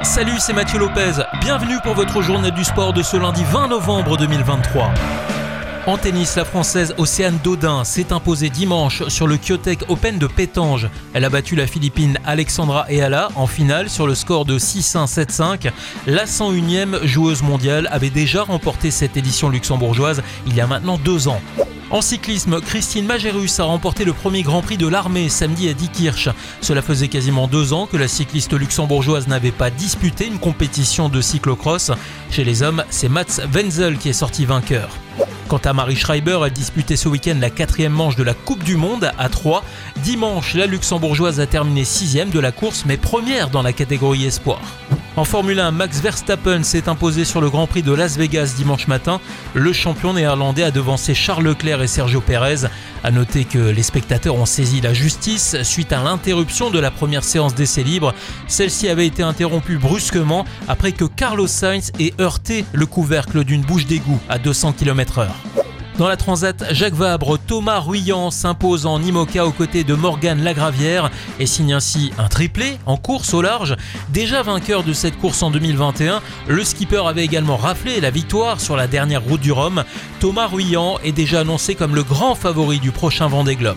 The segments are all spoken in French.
Salut, c'est Mathieu Lopez. Bienvenue pour votre journée du sport de ce lundi 20 novembre 2023. En tennis, la française Océane Dodin s'est imposée dimanche sur le Kyotek Open de Pétange. Elle a battu la Philippine Alexandra Eala en finale sur le score de 6-1, 7-5. La 101e joueuse mondiale avait déjà remporté cette édition luxembourgeoise il y a maintenant deux ans. En cyclisme, Christine Majerus a remporté le premier Grand Prix de l'armée samedi à Diekirch. Cela faisait quasiment deux ans que la cycliste luxembourgeoise n'avait pas disputé une compétition de cyclocross. Chez les hommes, c'est Mats Wenzel qui est sorti vainqueur. Quant à Marie Schreiber, elle disputait ce week-end la quatrième manche de la Coupe du Monde à 3. Dimanche, la luxembourgeoise a terminé sixième de la course, mais première dans la catégorie espoir. En Formule 1, Max Verstappen s'est imposé sur le Grand Prix de Las Vegas dimanche matin. Le champion néerlandais a devancé Charles Leclerc et Sergio Perez. A noter que les spectateurs ont saisi la justice suite à l'interruption de la première séance d'essai libre. Celle-ci avait été interrompue brusquement après que Carlos Sainz ait heurté le couvercle d'une bouche d'égout à 200 km/h. Dans la Transat, Jacques Vabre, Thomas Ruyant s'impose en Imoca aux côtés de Morgane Lagravière et signe ainsi un triplé en course au large. Déjà vainqueur de cette course en 2021, le skipper avait également raflé la victoire sur la dernière route du Rhum. Thomas Ruyant est déjà annoncé comme le grand favori du prochain Vendée Globe.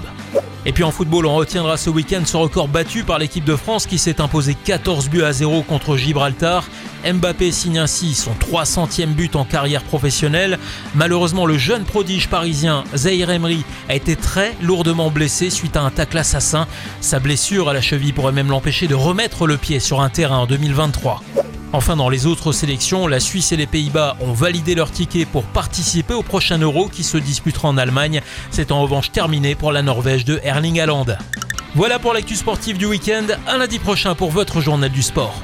Et puis en football, on retiendra ce week-end ce record battu par l'équipe de France qui s'est imposé 14 buts à 0 contre Gibraltar. Mbappé signe ainsi son 300e but en carrière professionnelle. Malheureusement, le jeune prodige parisien Zahir Emery a été très lourdement blessé suite à un tacle assassin. Sa blessure à la cheville pourrait même l'empêcher de remettre le pied sur un terrain en 2023. Enfin, dans les autres sélections, la Suisse et les Pays-Bas ont validé leur ticket pour participer au prochain Euro qui se disputera en Allemagne. C'est en revanche terminé pour la Norvège de Erling Haaland. Voilà pour l'actu sportive du week-end. Un lundi prochain pour votre journal du sport.